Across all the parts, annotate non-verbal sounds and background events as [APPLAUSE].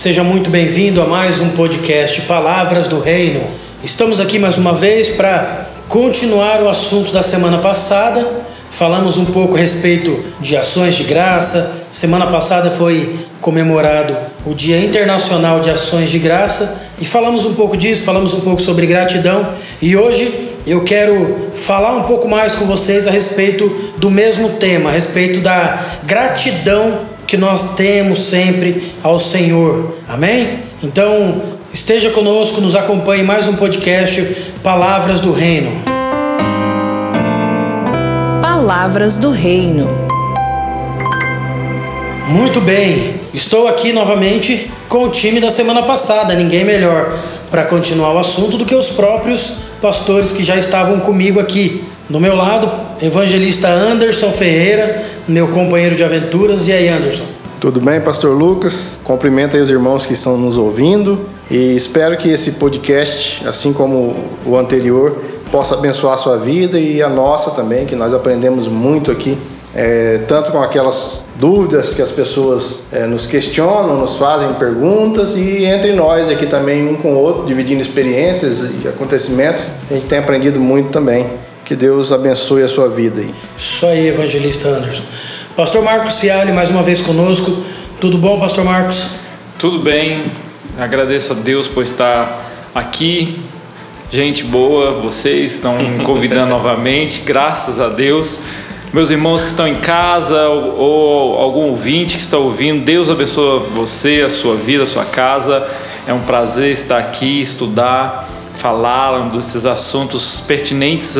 seja muito bem-vindo a mais um podcast Palavras do Reino. Estamos aqui mais uma vez para continuar o assunto da semana passada. Falamos um pouco a respeito de ações de graça. Semana passada foi comemorado o Dia Internacional de Ações de Graça e falamos um pouco disso, falamos um pouco sobre gratidão. E hoje eu quero falar um pouco mais com vocês a respeito do mesmo tema, a respeito da gratidão que nós temos sempre ao Senhor. Amém? Então, esteja conosco, nos acompanhe em mais um podcast Palavras do Reino. Palavras do Reino. Muito bem, estou aqui novamente com o time da semana passada. Ninguém melhor para continuar o assunto do que os próprios pastores que já estavam comigo aqui. Do meu lado, evangelista Anderson Ferreira, meu companheiro de aventuras. E aí, Anderson? Tudo bem, pastor Lucas? Cumprimento aí os irmãos que estão nos ouvindo e espero que esse podcast, assim como o anterior, possa abençoar a sua vida e a nossa também, que nós aprendemos muito aqui, é, tanto com aquelas dúvidas que as pessoas é, nos questionam, nos fazem perguntas e entre nós aqui também, um com o outro, dividindo experiências e acontecimentos, a gente tem aprendido muito também. Que Deus abençoe a sua vida aí. Isso aí, evangelista Anderson. Pastor Marcos Fialho, mais uma vez conosco. Tudo bom, Pastor Marcos? Tudo bem. Agradeço a Deus por estar aqui. Gente boa, vocês estão me convidando [LAUGHS] novamente, graças a Deus. Meus irmãos que estão em casa ou, ou algum ouvinte que está ouvindo, Deus abençoe você, a sua vida, a sua casa. É um prazer estar aqui, estudar falaram desses assuntos pertinentes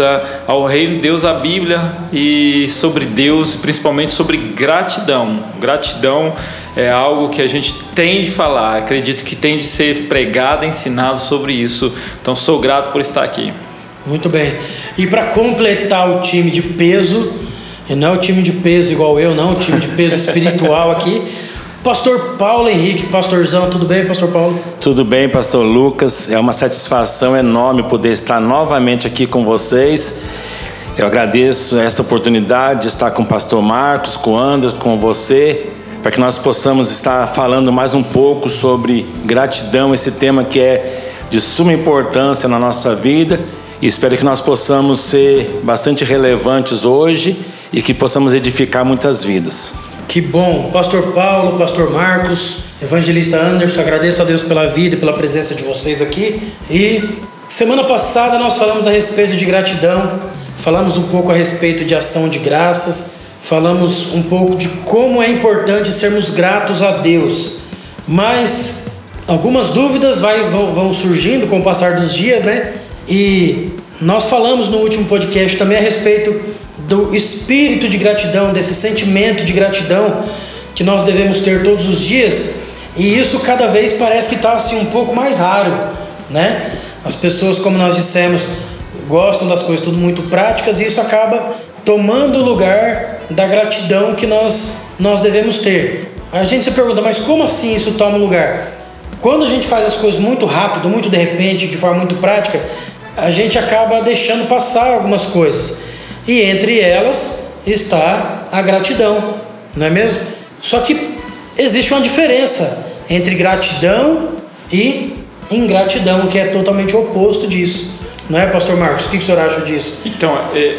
ao reino de Deus, a Bíblia e sobre Deus, principalmente sobre gratidão. Gratidão é algo que a gente tem de falar, acredito que tem de ser pregado, ensinado sobre isso. Então sou grato por estar aqui. Muito bem. E para completar o time de peso, e não é o time de peso igual eu, não, o time de peso [LAUGHS] espiritual aqui. Pastor Paulo Henrique, pastorzão, tudo bem, Pastor Paulo? Tudo bem, Pastor Lucas. É uma satisfação enorme poder estar novamente aqui com vocês. Eu agradeço essa oportunidade de estar com o Pastor Marcos, com o André, com você, para que nós possamos estar falando mais um pouco sobre gratidão, esse tema que é de suma importância na nossa vida. E espero que nós possamos ser bastante relevantes hoje e que possamos edificar muitas vidas. Que bom, Pastor Paulo, Pastor Marcos, Evangelista Anderson, agradeço a Deus pela vida e pela presença de vocês aqui. E semana passada nós falamos a respeito de gratidão, falamos um pouco a respeito de ação de graças, falamos um pouco de como é importante sermos gratos a Deus. Mas algumas dúvidas vai, vão, vão surgindo com o passar dos dias, né? E nós falamos no último podcast também a respeito do espírito de gratidão, desse sentimento de gratidão que nós devemos ter todos os dias. E isso cada vez parece que está assim um pouco mais raro, né? As pessoas, como nós dissemos, gostam das coisas tudo muito práticas e isso acaba tomando o lugar da gratidão que nós nós devemos ter. A gente se pergunta, mas como assim isso toma lugar? Quando a gente faz as coisas muito rápido, muito de repente, de forma muito prática, a gente acaba deixando passar algumas coisas e entre elas está a gratidão, não é mesmo? Só que existe uma diferença entre gratidão e ingratidão, que é totalmente oposto disso. Não é, Pastor Marcos? O que o senhor acha disso? Então, é,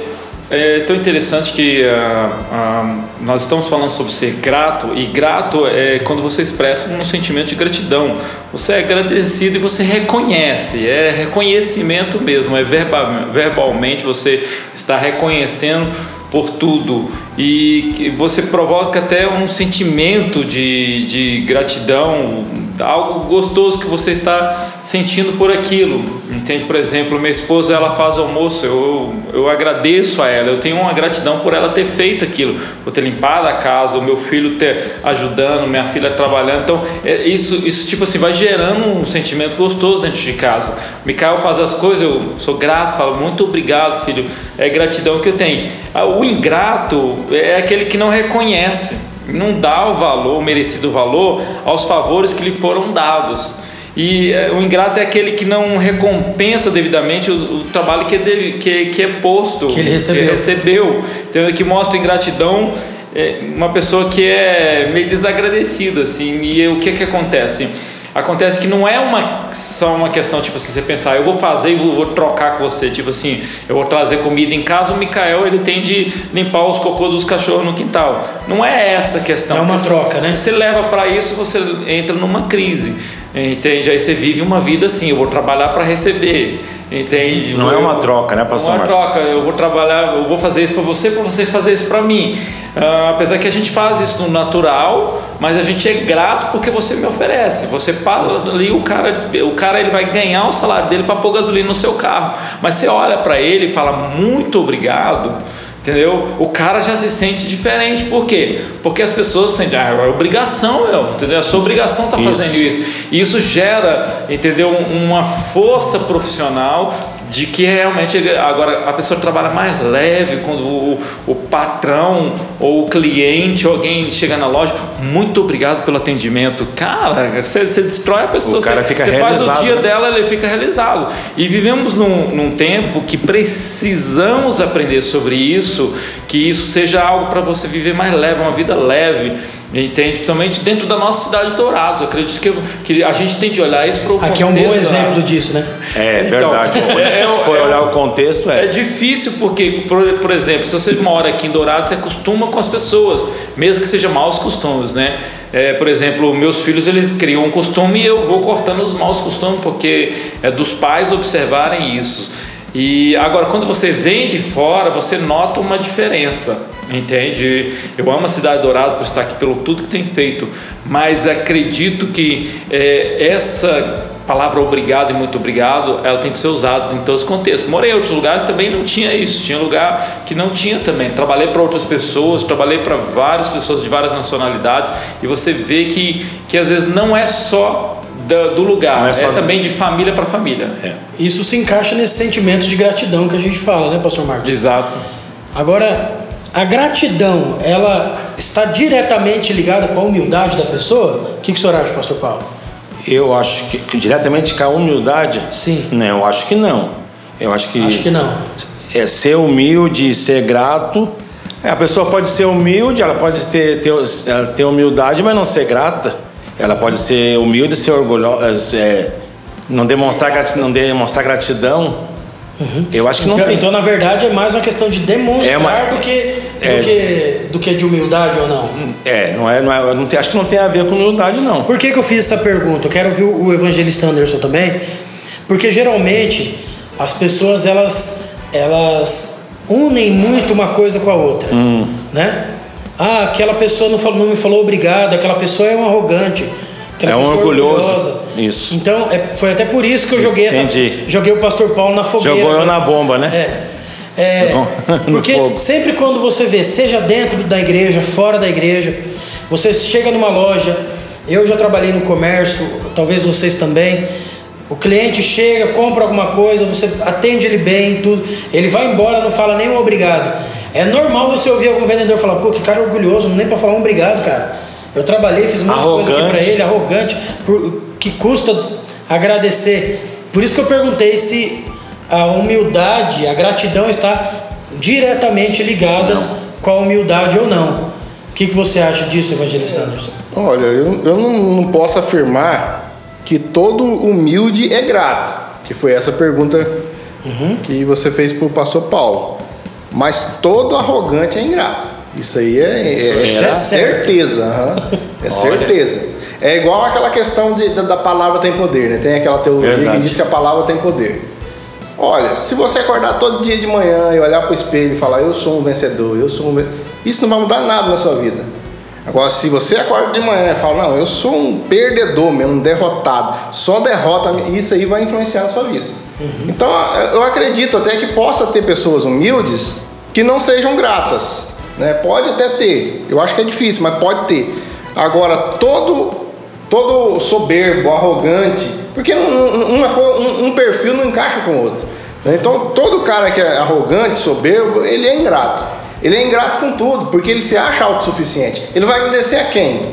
é tão interessante que uh, uh, nós estamos falando sobre ser grato, e grato é quando você expressa um sentimento de gratidão. Você é agradecido e você reconhece, é reconhecimento mesmo, é verbal, verbalmente você está reconhecendo por tudo e você provoca até um sentimento de, de gratidão, algo gostoso que você está sentindo por aquilo. Entende? Por exemplo, minha esposa ela faz almoço, eu, eu agradeço a ela, eu tenho uma gratidão por ela ter feito aquilo, por ter limpado a casa, o meu filho ter ajudando, minha filha trabalhando. Então, é, isso, isso tipo assim, vai gerando um sentimento gostoso dentro de casa. Micael faz as coisas, eu sou grato, falo muito obrigado, filho. É gratidão que eu tenho. Ah, o ingrato é aquele que não reconhece não dá o valor, o merecido valor, aos favores que lhe foram dados. E é, o ingrato é aquele que não recompensa devidamente o, o trabalho que é, que, que é posto, que ele recebeu. Que recebeu. Então, que mostra ingratidão é uma pessoa que é meio desagradecida, assim, e o que que acontece? Acontece que não é uma, só uma questão, tipo assim, você pensar, eu vou fazer e vou, vou, trocar com você, tipo assim, eu vou trazer comida em casa, o Mikael, ele tem de limpar os cocô dos cachorros no quintal. Não é essa a questão. É uma troca, né? Você leva para isso, você entra numa crise, entende? Aí você vive uma vida assim, eu vou trabalhar para receber. Entende? Não é uma troca, né, pastor Não é uma troca. Eu vou trabalhar, eu vou fazer isso para você, para você fazer isso para mim. Uh, apesar que a gente faz isso no natural, mas a gente é grato porque você me oferece. Você passa ali, o cara, o cara ele vai ganhar o salário dele para pôr gasolina no seu carro. Mas você olha para ele e fala muito obrigado. Entendeu? O cara já se sente diferente. Por quê? Porque as pessoas sentem, ah, é obrigação, meu, entendeu? A sua obrigação está fazendo isso. E isso gera, entendeu? Uma força profissional de que realmente agora a pessoa trabalha mais leve quando o, o patrão ou o cliente ou alguém chega na loja, muito obrigado pelo atendimento. Cara, você, você destrói a pessoa. O cara você, fica você realizado. faz o dia dela, ele fica realizado. E vivemos num, num tempo que precisamos aprender sobre isso, que isso seja algo para você viver mais leve, uma vida leve. Entende? Principalmente dentro da nossa cidade de Dourados. Eu acredito que, que a gente tem de olhar isso para o Aqui é um bom exemplo disso, né? É Então, verdade. [LAUGHS] é- Se for é- olhar o contexto, É é. difícil porque, por, por exemplo, se você mora aqui em Dourados, você acostuma com as pessoas, mesmo que seja maus costumes, né? É, por exemplo, meus filhos eles criam um costume e eu vou cortando os maus costumes porque é dos pais observarem isso. E agora, quando você vem de fora, você nota uma diferença. Entende? Eu amo a cidade de Dourados por estar aqui pelo tudo que tem feito, mas acredito que é, essa palavra obrigado e muito obrigado, ela tem que ser usada em todos os contextos. Morei em outros lugares também não tinha isso, tinha lugar que não tinha também. Trabalhei para outras pessoas, trabalhei para várias pessoas de várias nacionalidades e você vê que, que às vezes não é só da- do lugar, é é, só- também de família para família. Isso se encaixa nesse sentimento de gratidão que a gente fala, né, pastor Marcos? Exato. Agora, a gratidão, ela está diretamente ligada com a humildade da pessoa? O que, que o senhor acha, pastor Paulo? Eu acho que, que diretamente com a humildade. Sim. Não, eu acho que não. Eu acho que. Acho que não. É ser humilde, ser grato. É, a pessoa pode ser humilde, ela pode ter, ter, ter humildade, mas não ser grata. Ela pode ser humilde, ser orgulhosa, é, não demonstrar não demonstrar gratidão. Eu acho que não então, tem. então, na verdade, é mais uma questão de demonstrar É uma- do, que, do, é- que, do que de humildade ou não. É, não é, não é não tem, acho que não tem a ver com humildade, não. Por que, que eu fiz essa pergunta? Eu quero ouvir o evangelista Anderson também, porque geralmente as pessoas elas, elas unem muito uma coisa com a outra, Hum. né? Ah, aquela pessoa não, falou, não me falou obrigado, aquela pessoa é um arrogante, aquela É um orgulhoso. orgulhosa. Isso. Então é, foi até por isso que eu joguei essa, Entendi. joguei o Pastor Paulo na fogueira. Jogou eu na bomba, né? É. É, [LAUGHS] porque fogo. sempre quando você vê, seja dentro da igreja, fora da igreja, você chega numa loja, eu já trabalhei no comércio, talvez vocês também. O cliente chega, compra alguma coisa, você atende ele bem, tudo. Ele vai embora, não fala nenhum obrigado. É normal você ouvir algum vendedor falar, pô, que cara orgulhoso, nem para falar um obrigado, cara. Eu trabalhei, fiz muita coisa aqui pra Arrogante. ele, arrogante, por, que custa agradecer. Por isso que eu perguntei se a humildade, a gratidão está diretamente ligada com a humildade ou não. O que, que você acha disso, Evangelista Anderson? Olha, eu, eu não, não posso afirmar que todo humilde é grato, que foi essa pergunta que você fez para o pastor Paulo. Mas todo arrogante é ingrato. Isso aí é, é- é certeza. aham. É certeza. É igual aquela questão de, da, da palavra tem poder, né? Tem aquela teoria Verdade. que diz que a palavra tem poder. Olha, se você acordar todo dia de manhã e olhar para o espelho e falar, eu sou um vencedor, eu sou um ven-", isso não vai mudar nada na sua vida. Agora, se você acorda de manhã e fala, não, eu sou um perdedor mesmo, um derrotado, só derrota, isso aí vai influenciar na sua vida. Então, eu acredito até que possa ter pessoas humildes que não sejam gratas. Né? Pode até ter, eu acho que é difícil, mas pode ter. Agora, todo, todo soberbo, arrogante, porque um, um- um perfil não encaixa com o outro. né? Então, todo cara que é arrogante, soberbo, ele é ingrato. Ele é ingrato com tudo, porque ele se acha autossuficiente. Ele vai agradecer a quem?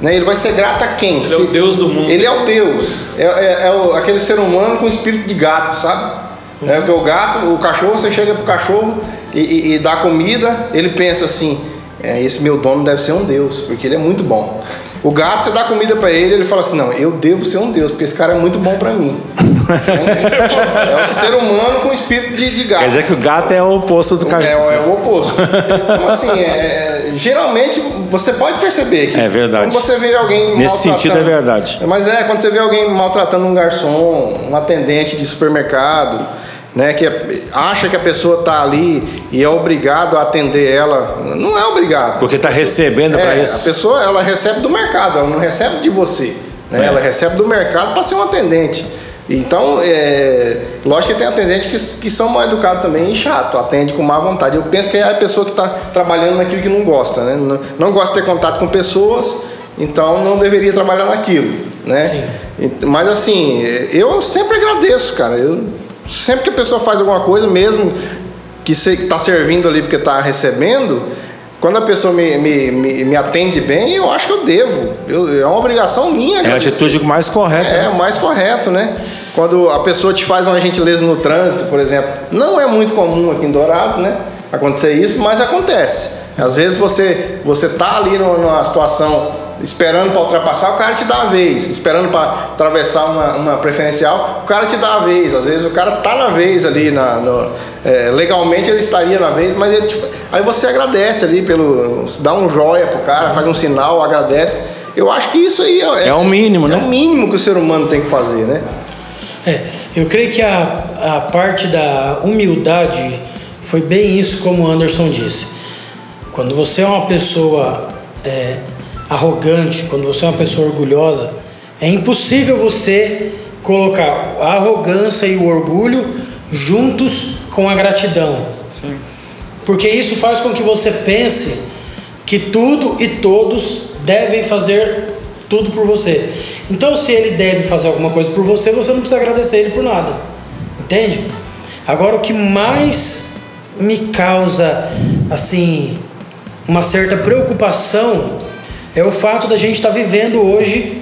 Né? Ele vai ser grato a quem? Ele é o Se- Deus do mundo. Ele é o Deus. É, é- é o- aquele ser humano com espírito de gato, sabe? É porque o gato, o cachorro, você chega pro cachorro e, e- e dá comida, ele pensa assim: é, esse meu dono deve ser um Deus, porque ele é muito bom. O gato, você dá comida para ele, ele fala assim: Não, eu devo ser um Deus, porque esse cara é muito bom para mim. é o ser humano com espírito de, de, gato. Quer dizer que o gato é o oposto do cachorro. É, é o oposto. Então, assim, é, geralmente você pode perceber que. É verdade. Quando você vê alguém Nesse sentido é verdade. Mas é, quando você vê alguém maltratando um garçom, um atendente de supermercado né, que acha que a pessoa está ali e é obrigado a atender ela. Não é obrigado. Porque está recebendo é, para isso. A pessoa ela recebe do mercado, ela não recebe de você. Né? É. Ela recebe do mercado para ser um atendente. Então, é, lógico que tem atendentes que, que são mal educados também e chato, atende com má vontade. Eu penso que é a pessoa que está trabalhando naquilo que não gosta, né? Não, não gosta de ter contato com pessoas, então não deveria trabalhar naquilo, né? Sim. Mas assim, eu sempre agradeço, cara. Eu Sempre que a pessoa faz alguma coisa, mesmo que está servindo ali porque está recebendo, quando a pessoa me, me, me, me, atende bem, eu acho que eu devo. Eu, é uma obrigação minha. É a atitude mais correta. É, né? mais correto, né? Quando a pessoa te faz uma gentileza no trânsito, por exemplo. Não é muito comum aqui em Dourados, né? Acontecer isso, mas acontece. Às vezes você você tá ali numa situação esperando para ultrapassar, o cara te dá a vez. Esperando para atravessar uma, uma, preferencial, o cara te dá a vez. Às vezes o cara tá na vez ali, na, no, é, legalmente ele estaria na vez, mas ele, tipo, aí você agradece ali pelo. dá um joia pro cara, faz um sinal, agradece. Eu acho que isso aí é, é o mínimo, é né? É o mínimo que o ser humano tem que fazer, né? É, eu creio que a, a parte da humildade foi bem isso como o Anderson disse. Quando você é uma pessoa é, arrogante, quando você é uma pessoa orgulhosa, é impossível você colocar a arrogância e o orgulho juntos com a gratidão. Sim. Porque isso faz com que você pense que tudo e todos devem fazer tudo por você. Então, se ele deve fazer alguma coisa por você, você não precisa agradecer ele por nada. Entende? Agora, o que mais me causa, assim, uma certa preocupação é o fato da gente estar tá vivendo hoje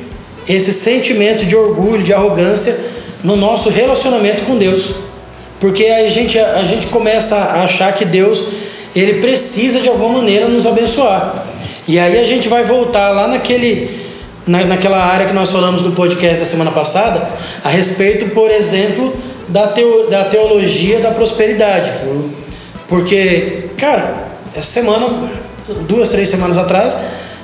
esse sentimento de orgulho, de arrogância no nosso relacionamento com Deus. Porque a gente, a gente começa a achar que Deus ele precisa de alguma maneira nos abençoar. E aí a gente vai voltar lá naquele, na, naquela área que nós falamos no podcast da semana passada, a respeito, por exemplo, da, teo, da teologia da prosperidade. Porque, cara, essa semana, duas, três semanas atrás,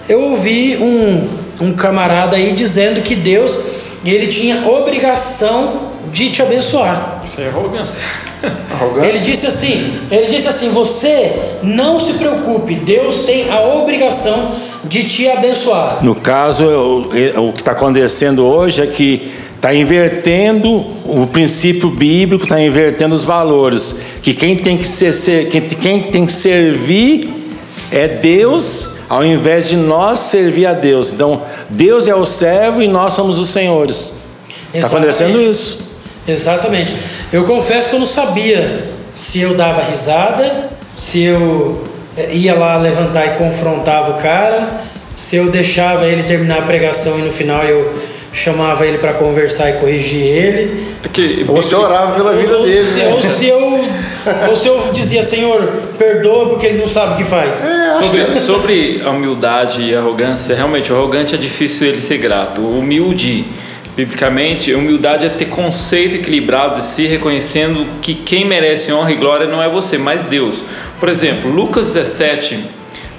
eu ouvi um, um camarada aí dizendo que Deus ele tinha obrigação de te abençoar. Isso é arrogância. [LAUGHS] arrogância. Ele disse assim, ele disse assim, você não se preocupe, Deus tem a obrigação de te abençoar. No caso, o, o que está acontecendo hoje é que está invertendo o princípio bíblico, está invertendo os valores. Que quem tem que ser, quem, quem tem que servir é Deus ao invés de nós servir a Deus. Então, Deus é o servo e nós somos os senhores. Está acontecendo isso. Exatamente. Eu confesso que eu não sabia se eu dava risada, se eu eh, ia lá levantar e confrontava o cara, se eu deixava ele terminar a pregação e no final eu chamava ele para conversar e corrigir ele. Que, você orava pela vida ou dele. Se, né? Ou se eu ou se eu dizia, Senhor, perdoa porque ele não sabe o que faz. É, sobre, que... sobre a humildade e arrogância, realmente, o arrogante é difícil ele ser grato. O humilde, biblicamente, humildade é ter conceito equilibrado de si, reconhecendo que quem merece honra e glória não é você, mas Deus. Por exemplo, Lucas 17,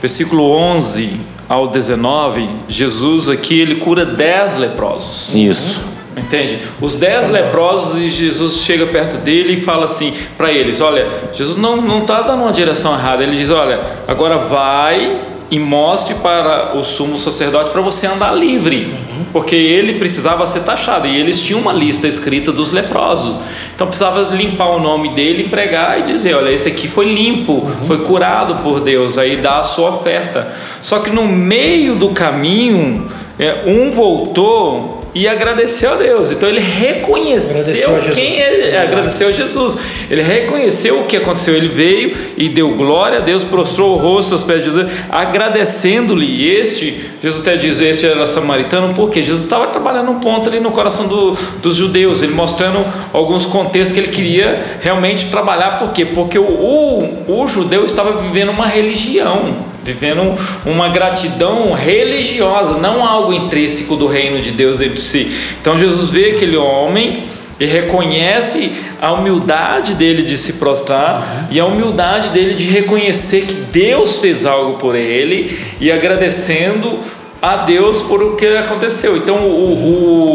versículo 11 ao 19, Jesus aqui ele cura 10 leprosos. Isso. Entende? Os dez leprosos e Jesus chega perto dele e fala assim para eles: Olha, Jesus não não está dando uma direção errada. Ele diz: Olha, agora vai e mostre para o sumo sacerdote para você andar livre, uhum. porque ele precisava ser taxado e eles tinham uma lista escrita dos leprosos, então precisava limpar o nome dele, pregar e dizer: olha, esse aqui foi limpo, uhum. foi curado por Deus, aí dá a sua oferta. Só que no meio do caminho, é, um voltou e agradeceu a Deus. Então ele reconheceu agradeceu quem é, é, agradeceu a Jesus. Ele reconheceu o que aconteceu. Ele veio e deu glória a Deus, prostrou o rosto aos pés de Jesus, agradecendo-lhe. Este, Jesus até diz, este era samaritano, porque Jesus estava trabalhando um ponto ali no coração do, dos judeus, ele mostrando alguns contextos que ele queria realmente trabalhar. Por quê? Porque o, o, o judeu estava vivendo uma religião vivendo uma gratidão religiosa, não algo intrínseco do reino de Deus dentro de si. Então Jesus vê aquele homem e reconhece a humildade dele de se prostrar uhum. e a humildade dele de reconhecer que Deus fez algo por ele e agradecendo a Deus por o que aconteceu. Então, o, o,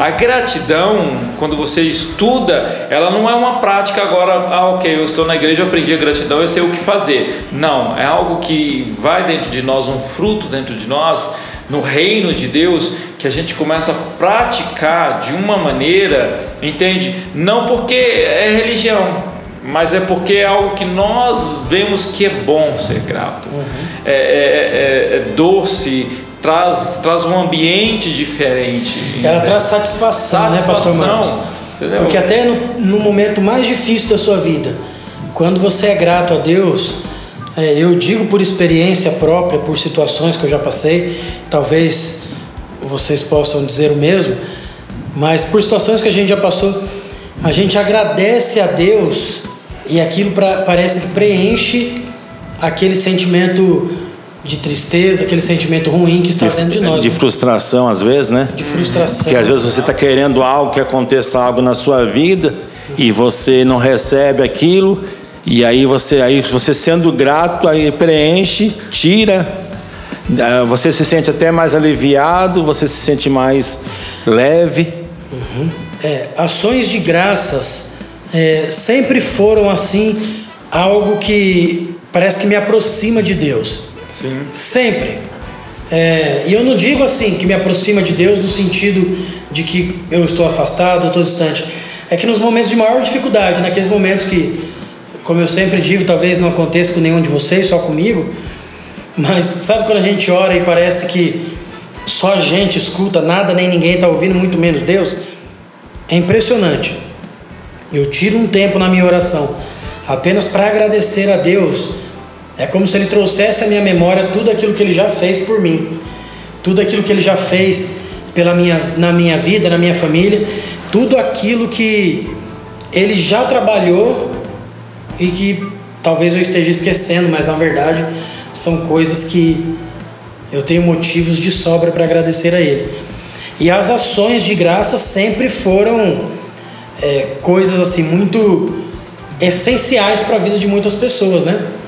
a gratidão, quando você estuda, ela não é uma prática agora, ah, ok, eu estou na igreja, eu aprendi a gratidão, eu sei o que fazer. Não, é algo que vai dentro de nós, um fruto dentro de nós, no reino de Deus, que a gente começa a praticar de uma maneira, entende? Não porque é religião, mas é porque é algo que nós vemos que é bom ser grato, uhum. é, é, é, é doce, traz, traz um ambiente diferente. Ela traz satisfação, satisfação, né, Pastor Marcos? Entendeu? Porque até no, no, momento mais difícil da sua vida, quando você é grato a Deus, é, eu digo por experiência própria, por situações que eu já passei, talvez vocês possam dizer o mesmo, mas por situações que a gente já passou, a gente agradece a Deus e aquilo pra, parece que preenche aquele sentimento de tristeza, aquele sentimento ruim que está de, dentro de nós. De né? frustração, às vezes, né? De frustração. Que às vezes você está querendo algo, que aconteça algo na sua vida e você não recebe aquilo. E aí você, aí você sendo grato, aí preenche, tira, ah, você se sente até mais aliviado, você se sente mais leve. Uhum. É, ações de graças é, sempre foram assim algo que parece que me aproxima de Deus. Sim. Sempre. É, e eu não digo assim que me aproxima de Deus no sentido de que eu estou afastado, eu estou distante. É que nos momentos de maior dificuldade, naqueles momentos que, como eu sempre digo, talvez não aconteça com nenhum de vocês, só comigo, mas sabe quando a gente ora e parece que só a gente escuta, nada nem ninguém está ouvindo, muito menos Deus? É impressionante. Eu tiro um tempo na minha oração apenas para agradecer a Deus é como se ele trouxesse à minha memória tudo aquilo que ele já fez por mim, tudo aquilo que ele já fez pela minha, na minha vida, na minha família, tudo aquilo que ele já trabalhou e que talvez eu esteja esquecendo, mas na verdade são coisas que eu tenho motivos de sobra para agradecer a ele. E as ações de graça sempre foram é, coisas assim muito essenciais para a vida de muitas pessoas, né?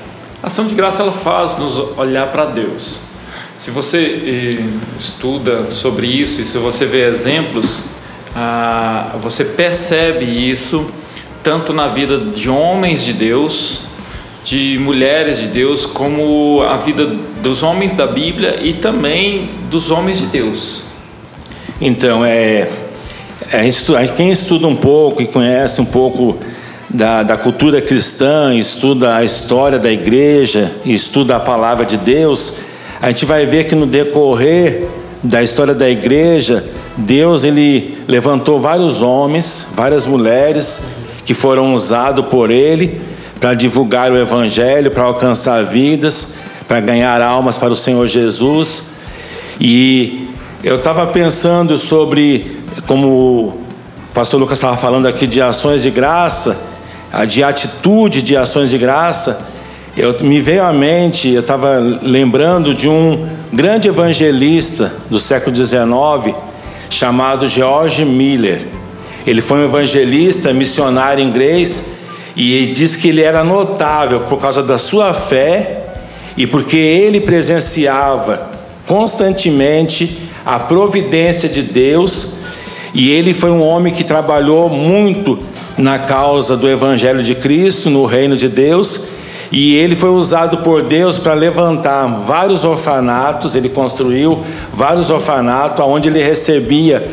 A ação de graça ela faz nos olhar para Deus. Se você eh, estuda sobre isso e se você vê exemplos, ah, você percebe isso tanto na vida de homens de Deus, de mulheres de Deus, como a vida dos homens da Bíblia e também dos homens de Deus. Então, é, é quem estuda um pouco e conhece um pouco da, da cultura cristã, estuda a história da igreja, estuda a palavra de Deus, a gente vai ver que no decorrer da história da igreja, Deus ele levantou vários homens, várias mulheres que foram usados por ele para divulgar o evangelho, para alcançar vidas, para ganhar almas para o Senhor Jesus. E eu estava pensando sobre como o pastor Lucas estava falando aqui de ações de graça, de atitude de ações de graça, eu me veio à mente, eu estava lembrando de um grande evangelista do século XIX chamado George Miller. Ele foi um evangelista, missionário inglês e diz que ele era notável por causa da sua fé e porque ele presenciava constantemente a providência de Deus e ele foi um homem que trabalhou muito na causa do Evangelho de Cristo, no reino de Deus, e ele foi usado por Deus para levantar vários orfanatos, ele construiu vários orfanatos onde ele recebia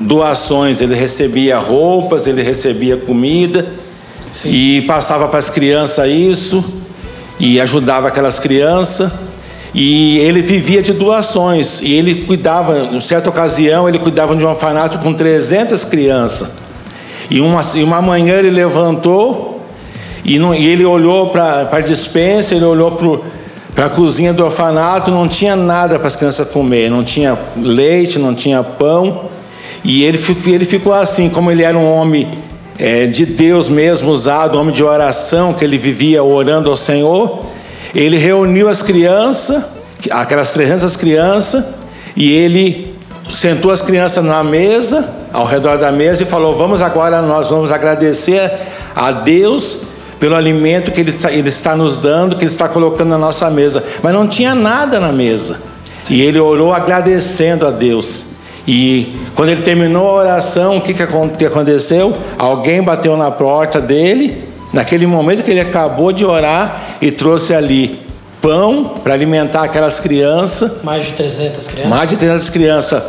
doações, ele recebia roupas, ele recebia comida Sim. e passava para as crianças isso e ajudava aquelas crianças. E ele vivia de doações e ele cuidava, em certa ocasião, ele cuidava de um orfanato com 300 crianças. E uma, e uma manhã ele levantou e, não, e ele olhou para a dispensa, ele olhou para a cozinha do orfanato, não tinha nada para as crianças comer, não tinha leite, não tinha pão. E ele, ele ficou assim, como ele era um homem é, de Deus mesmo, usado, homem de oração, que ele vivia orando ao Senhor. ele reuniu as crianças, aquelas 300 crianças, e ele sentou as crianças na mesa, ao redor da mesa, e falou: Vamos agora, nós vamos agradecer a Deus pelo alimento que ele, tá, ele está nos dando, que Ele está colocando na nossa mesa. Mas não tinha nada na mesa. E ele orou agradecendo a Deus. E quando ele terminou a oração, o que, que aconteceu? Alguém bateu na porta dele, naquele momento que ele acabou de orar, e trouxe ali pão para alimentar aquelas crianças. Mais de 300 crianças? Mais de 300 crianças.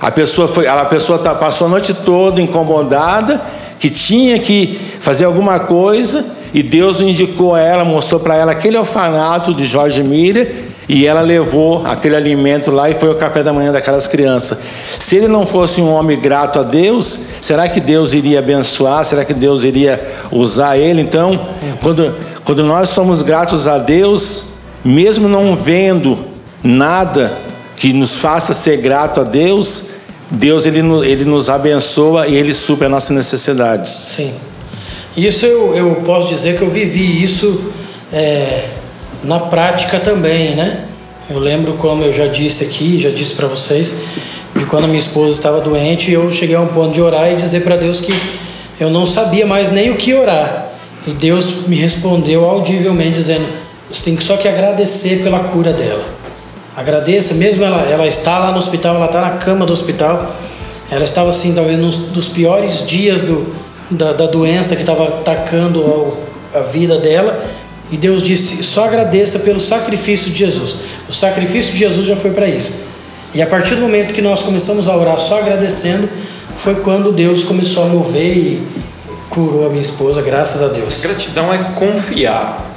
A pessoa, foi, a pessoa tá, passou a noite toda incomodada, que tinha que fazer alguma coisa, e Deus indicou a ela, mostrou para ela aquele orfanato de Jorge Miller, e ela levou aquele alimento lá e foi o café da manhã daquelas crianças. Se ele não fosse um homem grato a Deus, será que Deus iria abençoar? Será que Deus iria usar ele? Então, quando, quando nós somos gratos a Deus, mesmo não vendo nada que nos faça ser grato a Deus, Deus ele, ele nos abençoa e ele supre as nossas necessidades. Sim. Isso eu, eu posso dizer que eu vivi isso é, na prática também, né? Eu lembro como eu já disse aqui, já disse para vocês, de quando minha esposa estava doente, eu cheguei a um ponto de orar e dizer para Deus que eu não sabia mais nem o que orar. E Deus me respondeu audivelmente dizendo: você tem só que agradecer pela cura dela. Agradeça, mesmo ela, ela está lá no hospital, ela está na cama do hospital. Ela estava assim, talvez nos dos piores dias do, da, da doença que estava atacando a vida dela. E Deus disse: só agradeça pelo sacrifício de Jesus. O sacrifício de Jesus já foi para isso. E a partir do momento que nós começamos a orar só agradecendo, foi quando Deus começou a mover e curou a minha esposa, graças a Deus. Gratidão é confiar.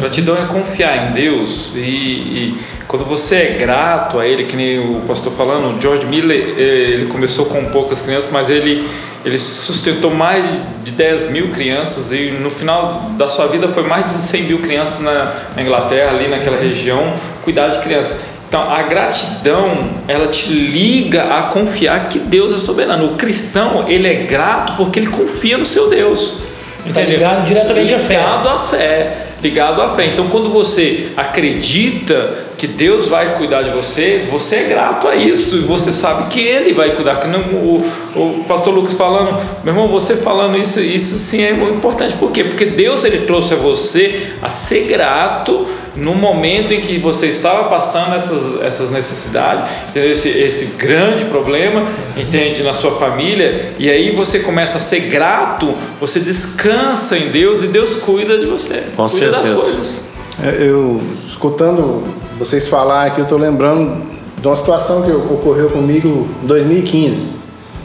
Gratidão é confiar em Deus e, e, quando você é grato a Ele, que nem o pastor falando, o George Miller, eh, ele começou com poucas crianças, mas ele ele sustentou mais de 10 mil crianças e no final da sua vida foi mais de 100 mil crianças na, Inglaterra, ali naquela região, cuidar de crianças. Então a gratidão ela te liga a confiar que Deus é soberano. O cristão ele é grato porque ele confia no seu Deus. Está ligado diretamente ligado à fé. Ligado à fé. Ligado à fé. Então quando você acredita que Deus vai cuidar de você, você é grato a isso e você sabe que Ele vai cuidar. Que o, o pastor Lucas falando, meu irmão, você falando isso, isso sim é muito importante. Por quê? Porque Deus ele trouxe a você a ser grato no momento em que você estava passando essas, essas necessidades, esse, esse grande problema, entende, na sua família, e aí você começa a ser grato, você descansa em Deus e Deus cuida de você. Com cuida certeza. das coisas. É, eu, escutando vocês falar aqui, eu estou lembrando de uma situação que ocorreu comigo em 2015.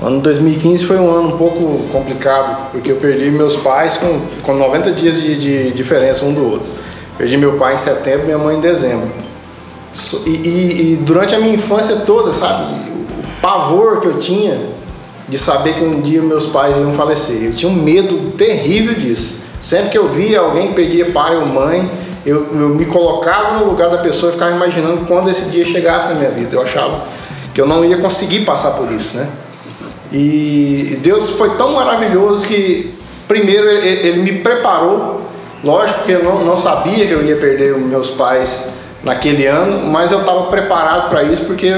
O ano 2015 foi um ano um pouco complicado, porque eu perdi meus pais com, com 90 dias de, de diferença um do outro. Perdi meu pai em setembro, minha mãe em dezembro. E, e, e, durante a minha infância toda, sabe, o pavor que eu tinha de saber que um dia meus pais iam falecer. Eu tinha um medo terrível disso. Sempre que eu via alguém perdia pai ou mãe, eu, eu me colocava no lugar da pessoa e ficava imaginando quando esse dia chegasse na minha vida. Eu achava que eu não ia conseguir passar por isso, né? E Deus foi tão maravilhoso que, primeiro, Ele, ele me preparou. Lógico que eu não, não sabia que eu ia perder meus pais naquele ano, mas eu estava preparado para isso porque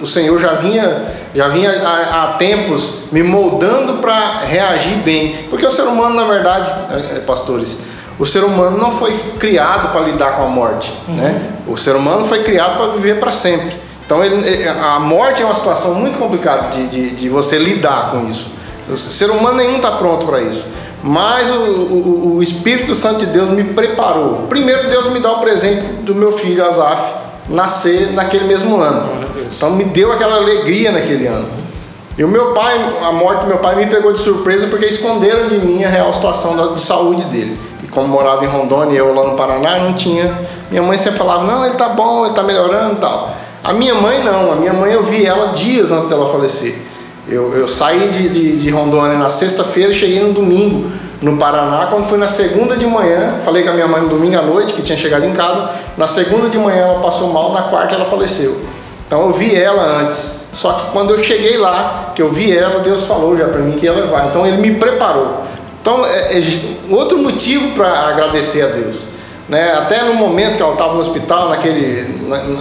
o Senhor já vinha, já vinha há, tempos me moldando para reagir bem. Porque o ser humano, na verdade, é, é, pastores, o ser humano não foi criado para lidar com a morte, uhum. né? O ser humano foi criado para viver para sempre. Então ele, a morte é uma situação muito complicada de, de, de você lidar com isso. O ser humano nenhum está pronto para isso. Mas o, o, o, Espírito Santo de Deus me preparou. Primeiro Deus me dá o presente do meu filho Azaf nascer naquele mesmo ano. Então me deu aquela alegria naquele ano. E o meu pai, a morte do meu pai me pegou de surpresa porque esconderam de mim a real situação de saúde dele como morava em Rondônia e eu lá no Paraná, não tinha. Minha mãe sempre falava, não, ele tá bom, ele tá melhorando e tal. A minha mãe não, a minha mãe eu vi ela dias antes dela falecer. Eu, eu saí de, de, de Rondônia na sexta-feira e cheguei no domingo no Paraná. Quando fui na segunda de manhã, falei com a minha mãe no domingo à noite, que tinha chegado em casa. Na segunda de manhã ela passou mal, na quarta ela faleceu. Então eu vi ela antes. Só que quando eu cheguei lá, que eu vi ela, Deus falou já para mim que ia levar. Então ele me preparou. Então, é, é outro motivo para agradecer a Deus. Né? Até no momento que ela estava no hospital, naquele, na, na,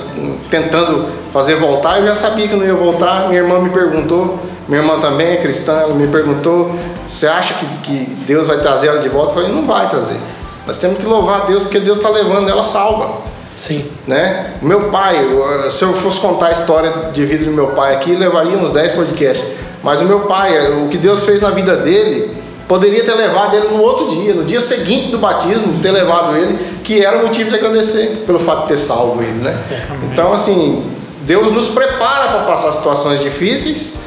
tentando fazer voltar, eu já sabia que não ia voltar. Minha irmã me perguntou, minha irmã também é cristã, ela me perguntou: você acha que, que Deus vai trazer ela de volta? Eu falei: não vai trazer. Nós temos que louvar a Deus porque Deus está levando ela salva. Sim. Né? Meu pai, se eu fosse contar a história de vida do meu pai aqui, levaria uns 10 podcasts. Mas o meu pai, o que Deus fez na vida dele, poderia ter levado ele no outro dia, no dia seguinte do batismo, ter levado ele, que era o motivo de agradecer pelo fato de ter salvo ele, né? É, então, assim, Deus nos prepara para passar situações difíceis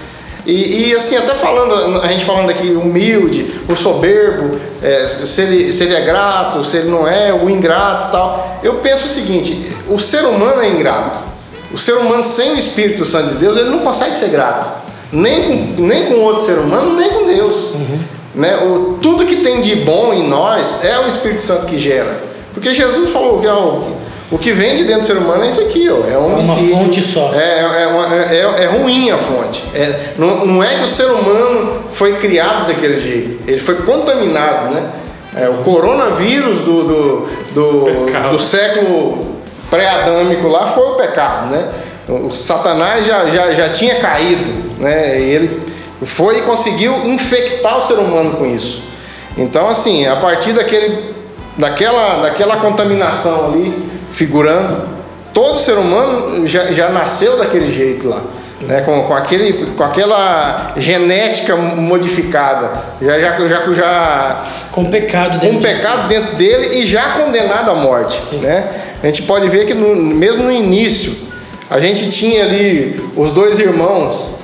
e, e, assim, até falando, a gente falando aqui humilde, o soberbo, é, se, ele, se ele é grato, se ele não é, o ingrato tal. Eu penso o seguinte: o ser humano é ingrato. O ser humano sem o Espírito Santo de Deus, ele não consegue ser grato. Nem com, nem com outro ser humano, nem com Deus. Uhum. Né? O, tudo que tem de bom em nós é o Espírito Santo que gera. Porque Jesus falou que ó, o que vem de dentro do ser humano é isso aqui, ó, é um homicídio. É uma fonte só. É, é, uma, é, é, ruim a fonte. É, não, não é que o ser humano foi criado daquele jeito, ele foi contaminado, né? É, o coronavírus do, do, do, do século pré-adâmico lá foi o pecado, né? O Satanás já, já, já tinha caído, né? E ele foi e conseguiu infectar o ser humano com isso. Então, assim, a partir daquele, daquela, daquela contaminação ali, figurando, todo ser humano já, já nasceu daquele jeito lá. Né, com, com, aquele, com aquela genética modificada, já, já, já, já com pecado dentro, com pecado dentro dele e já condenado à morte. Né? A gente pode ver que no, mesmo no início a gente tinha ali os dois irmãos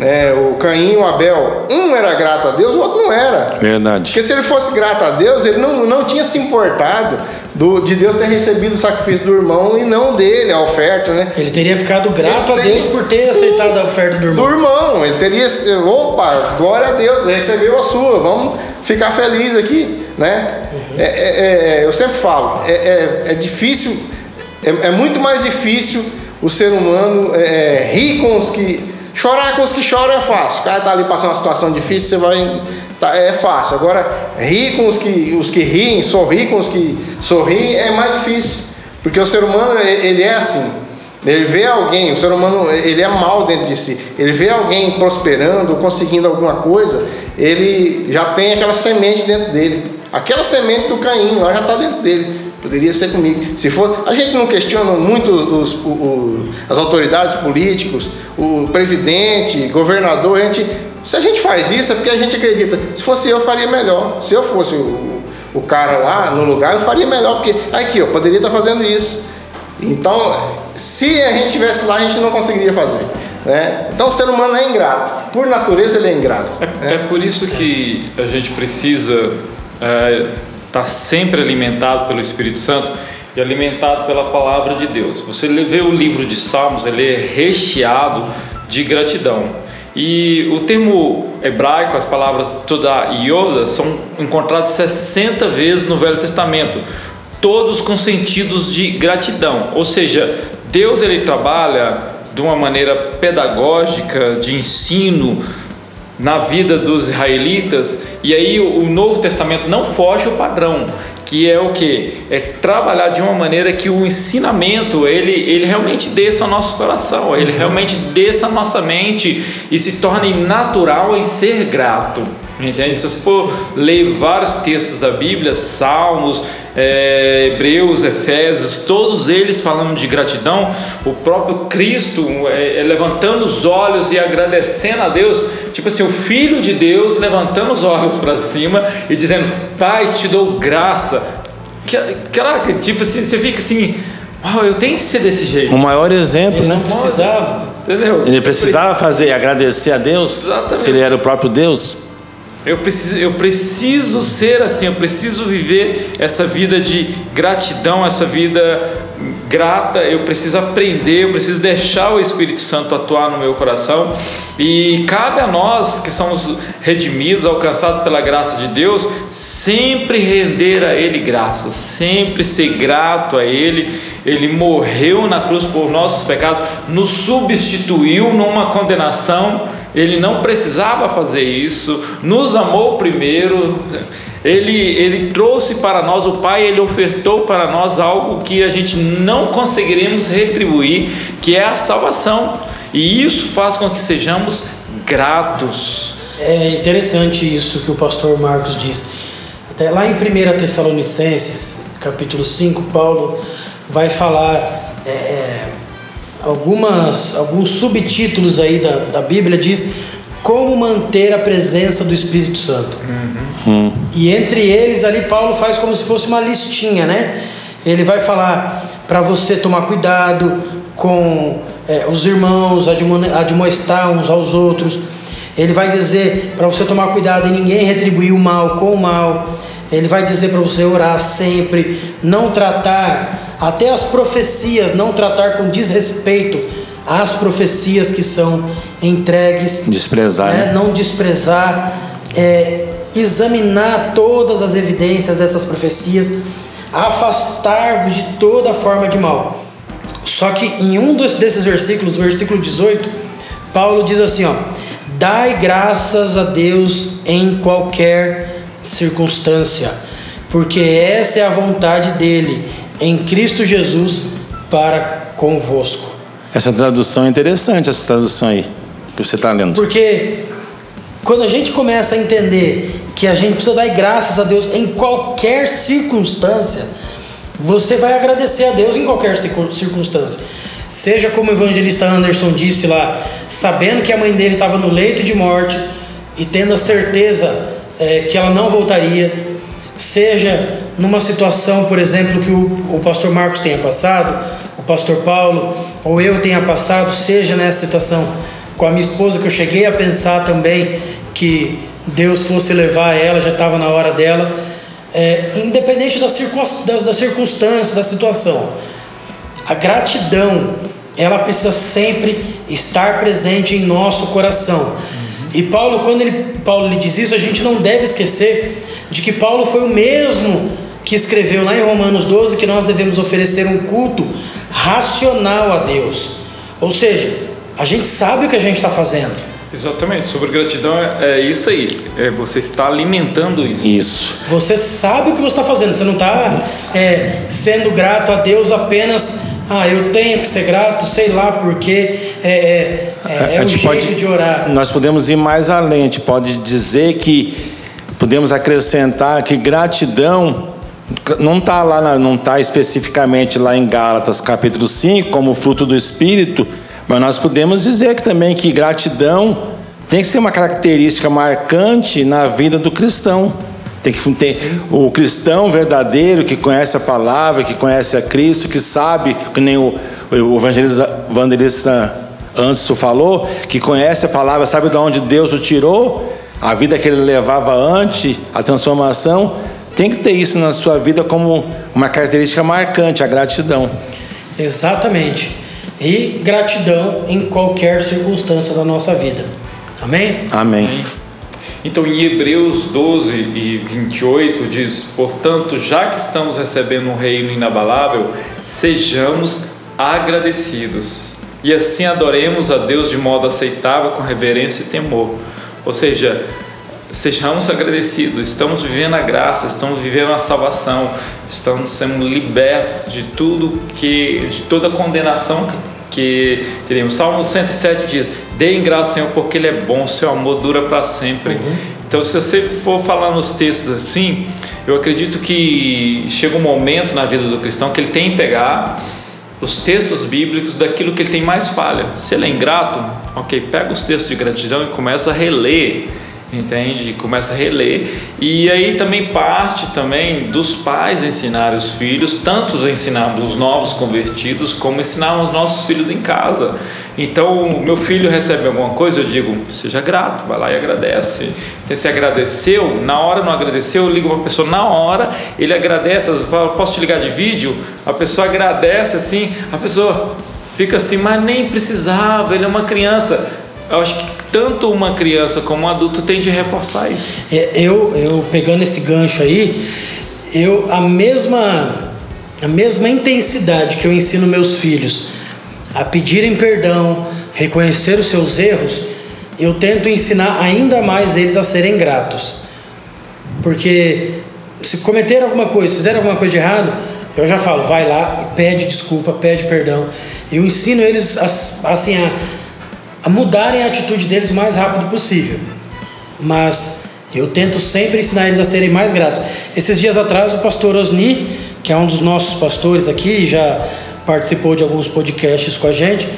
né, o Caim e o Abel, um era grato a Deus, o outro não era. Verdade. Porque se ele fosse grato a Deus, ele não, não tinha se importado do, de Deus ter recebido o sacrifício do irmão e não dele, a oferta, né? Ele teria ficado grato ele a Deus por ter sim, aceitado a oferta do irmão. Do irmão, ele teria, opa, glória a Deus, recebeu a sua, vamos ficar feliz aqui, né? Uhum. É, é, é, eu sempre falo, é, é, é difícil, é, é, muito mais difícil o ser humano rir com os que Chorar com os que choram é fácil. O cara tá ali passando uma situação difícil, você vai. Tá, é fácil. Agora, rir com os que, os que riem, sorrir com os que sorriem é mais difícil. Porque o ser humano, ele é assim. Ele vê alguém, o ser humano, ele é mal dentro de si. Ele vê alguém prosperando, conseguindo alguma coisa, ele já tem aquela semente dentro dele. Aquela semente do Caim lá já está dentro dele. Poderia ser comigo. Se for, a gente não questiona muito os, os, as autoridades políticos, o presidente, governador. A gente, se a gente faz isso é porque a gente acredita. Se fosse eu, faria melhor. Se eu fosse o, o cara lá no lugar, eu faria melhor porque aqui eu poderia estar fazendo isso. Então, se a gente estivesse lá, a gente não conseguiria fazer. Né? Então, o ser humano é ingrato. Por natureza, ele é ingrato. É, né? é por isso que a gente precisa é, está sempre alimentado pelo Espírito Santo e alimentado pela palavra de Deus. Você vê o livro de Salmos, ele é recheado de gratidão. E o termo hebraico, as palavras toda Yoda, são encontradas 60 vezes no Velho Testamento, todos com sentidos de gratidão. Ou seja, Deus ele trabalha de uma maneira pedagógica, de ensino, na vida dos israelitas, e aí o Novo Testamento não foge o padrão, que é o que? É trabalhar de uma maneira que o ensinamento ele, ele realmente desça ao nosso coração, ele realmente desça a nossa mente e se torne natural em ser grato. Entende? Se você for ler vários textos da Bíblia, Salmos, é, Hebreus, Efésios, todos eles falando de gratidão, o próprio Cristo é, é, levantando os olhos e agradecendo a Deus, tipo assim, o Filho de Deus levantando os olhos para cima e dizendo: Pai, te dou graça. Caraca, tipo assim, você fica assim, oh, eu tenho que ser desse jeito. O maior exemplo, ele né? Não precisava. Entendeu? Ele precisava fazer, agradecer a Deus, Exatamente. se ele era o próprio Deus. Eu preciso, eu preciso ser assim, eu preciso viver essa vida de gratidão, essa vida grata, eu preciso aprender, eu preciso deixar o Espírito Santo atuar no meu coração. E cabe a nós que somos redimidos, alcançados pela graça de Deus, sempre render a Ele graças, sempre ser grato a Ele. Ele morreu na cruz por nossos pecados, nos substituiu numa condenação ele não precisava fazer isso, nos amou primeiro. Ele, ele trouxe para nós, o Pai, ele ofertou para nós algo que a gente não conseguiremos retribuir, que é a salvação. E isso faz com que sejamos gratos. É interessante isso que o pastor Marcos diz. Até lá em 1 Tessalonicenses, capítulo 5, Paulo vai falar é, é, algumas, alguns subtítulos aí da, da Bíblia, diz como manter a presença do Espírito Santo. Uhum. E entre eles ali Paulo faz como se fosse uma listinha, né? Ele vai falar para você tomar cuidado com é, os irmãos, admoestar uns aos outros. Ele vai dizer para você tomar cuidado e ninguém retribuir o mal com o mal. Ele vai dizer para você orar sempre, não tratar até as profecias, não tratar com desrespeito as profecias que são entregues. Desprezar. Né? né? Não desprezar, é, examinar todas as evidências dessas profecias, afastar-vos de toda forma de mal. Só que em um desses versículos, o versículo 18, Paulo diz assim: ó, dai graças a Deus em qualquer circunstância, porque essa é a vontade dele em Cristo Jesus para convosco. Essa tradução é interessante, essa tradução aí, que você está lendo. Porque quando a gente começa a entender que a gente precisa dar graças a Deus em qualquer circunstância, você vai agradecer a Deus em qualquer circunstância. Seja como o evangelista Anderson disse lá, sabendo que a mãe dele estava no leito de morte e tendo a certeza é, que ela não voltaria, seja numa situação, por exemplo, que o, o pastor Marcos tenha passado, o pastor Paulo ou eu tenha passado, seja nessa situação com a minha esposa, que eu cheguei a pensar também que Deus fosse levar ela, já estava na hora dela, é, independente da, da, da circunstância, da situação. A gratidão, ela precisa sempre estar presente em nosso coração. E Paulo, quando ele, Paulo lhe diz isso, a gente não deve esquecer de que Paulo foi o mesmo que escreveu lá em Romanos 12 que nós devemos oferecer um culto racional a Deus. Ou seja, a gente sabe o que a gente está fazendo. Exatamente, sobre gratidão é, é, isso aí, é você está alimentando isso. Isso. Você sabe o que você está fazendo, você não está é, sendo grato a Deus apenas, ah, eu tenho que ser grato, sei lá porque é, é, é, é o jeito pode, de orar. Nós podemos ir mais além, a gente pode dizer que, podemos acrescentar que gratidão não está lá, não está especificamente lá em Gálatas capítulo 5 como fruto do Espírito, mas nós podemos dizer que também que gratidão tem que ser uma característica marcante na vida do cristão. Tem que ter o cristão verdadeiro que conhece a palavra, que conhece a Cristo, que sabe, que nem o, o evangelista, evangelista Anso falou, que conhece a palavra, sabe de onde Deus o tirou, a vida que ele levava antes, a transformação. Tem que ter isso na sua vida como uma característica marcante, a gratidão. Exatamente. E gratidão em qualquer circunstância da nossa vida. Amém? Amém. Então, em Hebreus 12 e 28 diz: Portanto, já que estamos recebendo um reino inabalável, sejamos agradecidos e assim adoremos a Deus de modo aceitável, com reverência e temor. Ou seja, sejamos agradecidos, estamos vivendo a graça, estamos vivendo a salvação, estamos sendo libertos de tudo que, de toda a condenação que, que teremos. Salmo 107 diz: Deem graça, Senhor, porque Ele é bom, seu amor dura para sempre. Uhum. Então, se você for falar nos textos assim, eu acredito que chega um momento na vida do cristão que ele tem que pegar os textos bíblicos daquilo que ele tem mais falha. Se ele é ingrato, ok, pega os textos de gratidão e começa a reler entende? Começa a reler e aí também parte também dos pais ensinar os filhos, tanto ensinarmos os novos convertidos como ensinar os nossos filhos em casa. Então, meu filho recebe alguma coisa, eu digo, seja grato, vai lá e agradece. Então, se agradeceu, na hora não agradeceu, eu ligo para a pessoa, na hora ele agradece, fala, posso te ligar de vídeo? A pessoa agradece assim, a pessoa fica assim, mas nem precisava, ele é uma criança. Eu acho que tanto uma criança como um adulto tem de reforçar isso. É, eu, eu pegando esse gancho aí, eu a mesma a mesma intensidade que eu ensino meus filhos a pedirem perdão, reconhecer os seus erros, eu tento ensinar ainda mais eles a serem gratos. Porque se cometeram alguma coisa, fizeram alguma coisa de errado, eu já falo, vai lá e pede desculpa, pede perdão. Eu ensino eles a, assim, a, a mudarem a atitude deles o mais rápido possível. Mas eu tento sempre ensinar eles a serem mais gratos. Esses dias atrás, o pastor Osni, que é um dos nossos pastores aqui, já participou de alguns podcasts com a gente,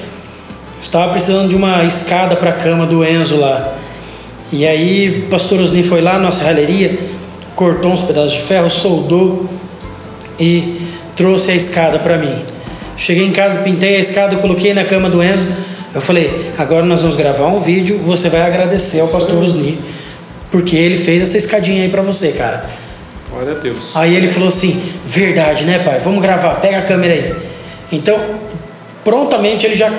estava precisando de uma escada para a cama do Enzo lá. E aí, o pastor Osni foi lá na serralheria, cortou uns pedaços de ferro, soldou e trouxe a escada para mim. Cheguei em casa, pintei a escada, coloquei na cama do Enzo. Eu falei: agora nós vamos gravar um vídeo, você vai agradecer ao pastor Osni, porque ele fez essa escadinha aí para você, cara. Glória a Deus. Aí ele falou assim: verdade, né, pai? Vamos gravar, pega a câmera aí. Então, prontamente ele já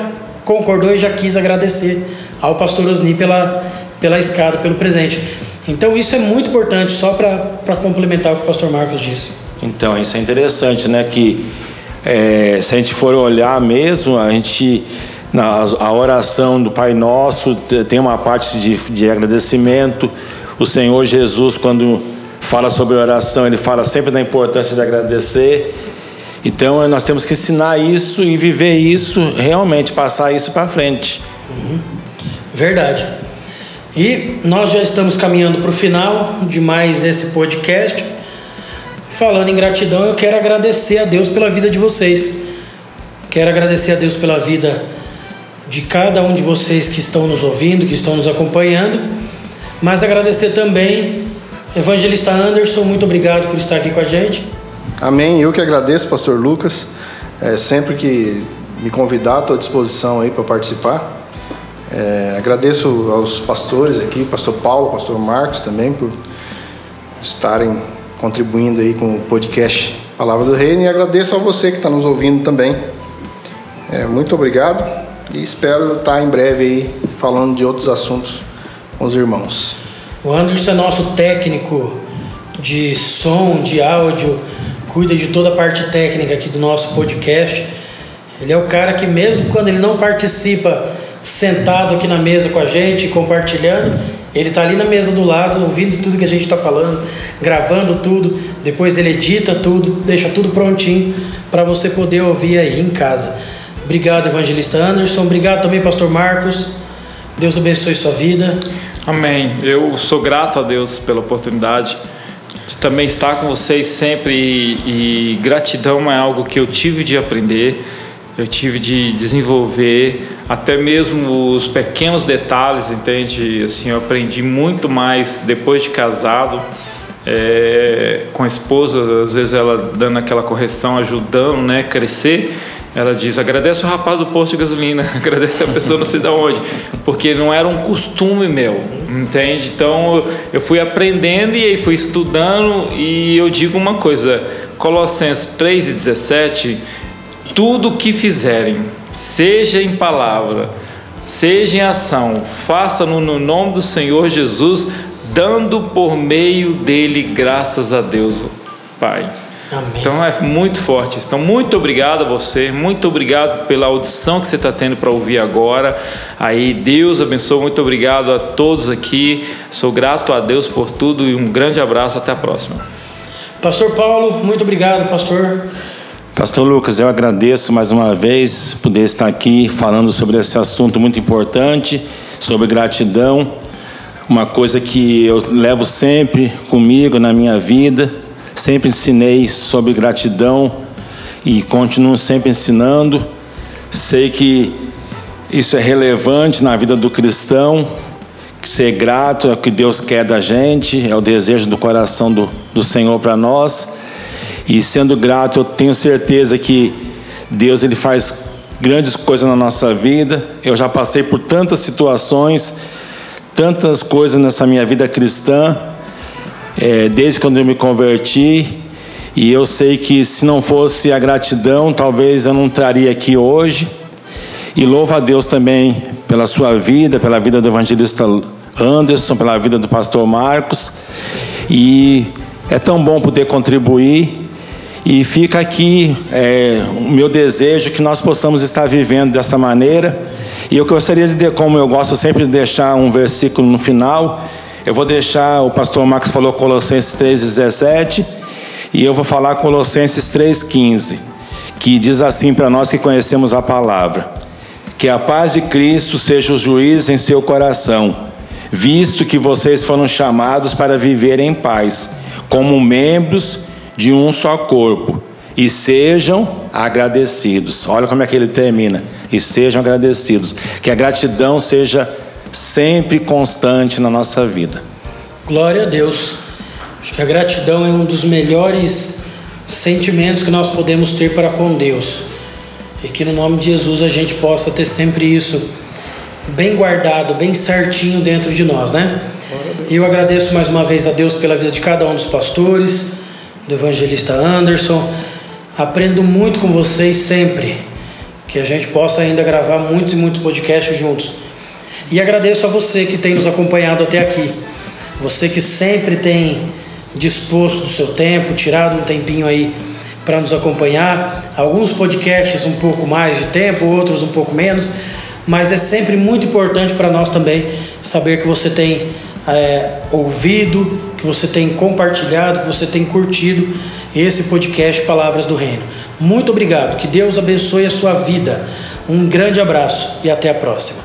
concordou e já quis agradecer ao pastor Osni pela, pela escada, pelo presente. Então, isso é muito importante, só para complementar o que o pastor Marcos disse. Então, isso é interessante, né? Que é, se a gente for olhar mesmo, a gente. Na, a oração do Pai Nosso tem uma parte de, de agradecimento. O Senhor Jesus, quando fala sobre oração, ele fala sempre da importância de agradecer. Então nós temos que ensinar isso e viver isso realmente, passar isso para frente. Uhum. Verdade. E nós já estamos caminhando para o final de mais esse podcast. Falando em gratidão, eu quero agradecer a Deus pela vida de vocês. Quero agradecer a Deus pela vida de cada um de vocês que estão nos ouvindo, que estão nos acompanhando. Mas agradecer também, Evangelista Anderson, muito obrigado por estar aqui com a gente. Amém. Eu que agradeço, Pastor Lucas. É, sempre que me convidar, estou à disposição aí para participar. É, agradeço aos pastores aqui, Pastor Paulo, Pastor Marcos também, por estarem contribuindo aí com o podcast Palavra do Reino e agradeço a você que está nos ouvindo também. É, muito obrigado e espero estar em breve aí falando de outros assuntos com os irmãos. O Anderson é nosso técnico de som, de áudio cuida de toda a parte técnica aqui do nosso podcast. Ele é o cara que, mesmo quando ele não participa sentado aqui na mesa com a gente, compartilhando, ele está ali na mesa do lado, ouvindo tudo que a gente está falando, gravando tudo, depois ele edita tudo, deixa tudo prontinho para você poder ouvir aí em casa. Obrigado, Evangelista Anderson. Obrigado também, Pastor Marcos. Deus abençoe sua vida. Amém. Eu sou grato a Deus pela oportunidade de também estar com vocês sempre e, e gratidão é algo que eu tive de aprender, eu tive de desenvolver, até mesmo os pequenos detalhes, entende? Assim, eu aprendi muito mais depois de casado. É, com a esposa, às vezes ela dando aquela correção, ajudando, né, crescer. Ela diz: agradece o rapaz do posto de gasolina, [LAUGHS] agradece a pessoa não sei de onde, porque não era um costume meu, entende? Então eu fui aprendendo e aí fui estudando, e eu digo uma coisa: Colossenses 3 e 17, tudo o que fizerem, seja em palavra, seja em ação, faça-no no nome do Senhor Jesus, dando por meio dele graças a Deus, Pai. Amém. Então é muito forte. Então, muito obrigado a você, muito obrigado pela audição que você está tendo para ouvir agora. Aí, Deus abençoe, muito obrigado a todos aqui. Sou grato a Deus por tudo e um grande abraço. Até a próxima. Pastor Paulo, muito obrigado, pastor. Pastor Lucas, eu agradeço mais uma vez poder estar aqui falando sobre esse assunto muito importante, sobre gratidão, uma coisa que eu levo sempre comigo na minha vida Sempre ensinei sobre gratidão e continuo sempre ensinando. Sei que isso é relevante na vida do cristão, ser grato é o que Deus quer da gente, é o desejo do coração do, do Senhor para nós. E sendo grato, eu tenho certeza que Deus ele faz grandes coisas na nossa vida. Eu já passei por tantas situações, tantas coisas nessa minha vida cristã é, desde quando eu me converti. E eu sei que se não fosse a gratidão, talvez eu não estaria aqui hoje. E louvo a Deus também pela sua vida, pela vida do evangelista Anderson, pela vida do pastor Marcos. E é tão bom poder contribuir. E fica aqui é, o meu desejo que nós possamos estar vivendo dessa maneira. E eu gostaria de, como eu gosto sempre de deixar um versículo no final, Eu vou deixar, o pastor Marcos falou Colossenses 3,17 e eu vou falar Colossenses 3,15, que diz assim para nós que conhecemos a palavra: Que a paz de Cristo seja o juiz em seu coração, visto que vocês foram chamados para viver em paz, como membros de um só corpo, e sejam agradecidos. Olha como é que ele termina: e sejam agradecidos. Que a gratidão seja sempre constante na nossa vida. Glória a Deus. Acho que a gratidão é um dos melhores sentimentos que nós podemos ter para com Deus. E que no nome de Jesus a gente possa ter sempre isso bem guardado, bem certinho dentro de nós, né? E eu agradeço mais uma vez a Deus pela vida de cada um dos pastores, do evangelista Anderson. Aprendo muito com vocês sempre. Que a gente possa ainda gravar muitos e muitos podcasts juntos. E agradeço a você que tem nos acompanhado até aqui. Você que sempre tem disposto do seu tempo, tirado um tempinho aí para nos acompanhar. Alguns podcasts um pouco mais de tempo, outros um pouco menos, mas é sempre muito importante para nós também saber que você tem é, ouvido, que você tem compartilhado, que você tem curtido esse podcast Palavras do Reino. Muito obrigado, que Deus abençoe a sua vida. Um grande abraço e até a próxima.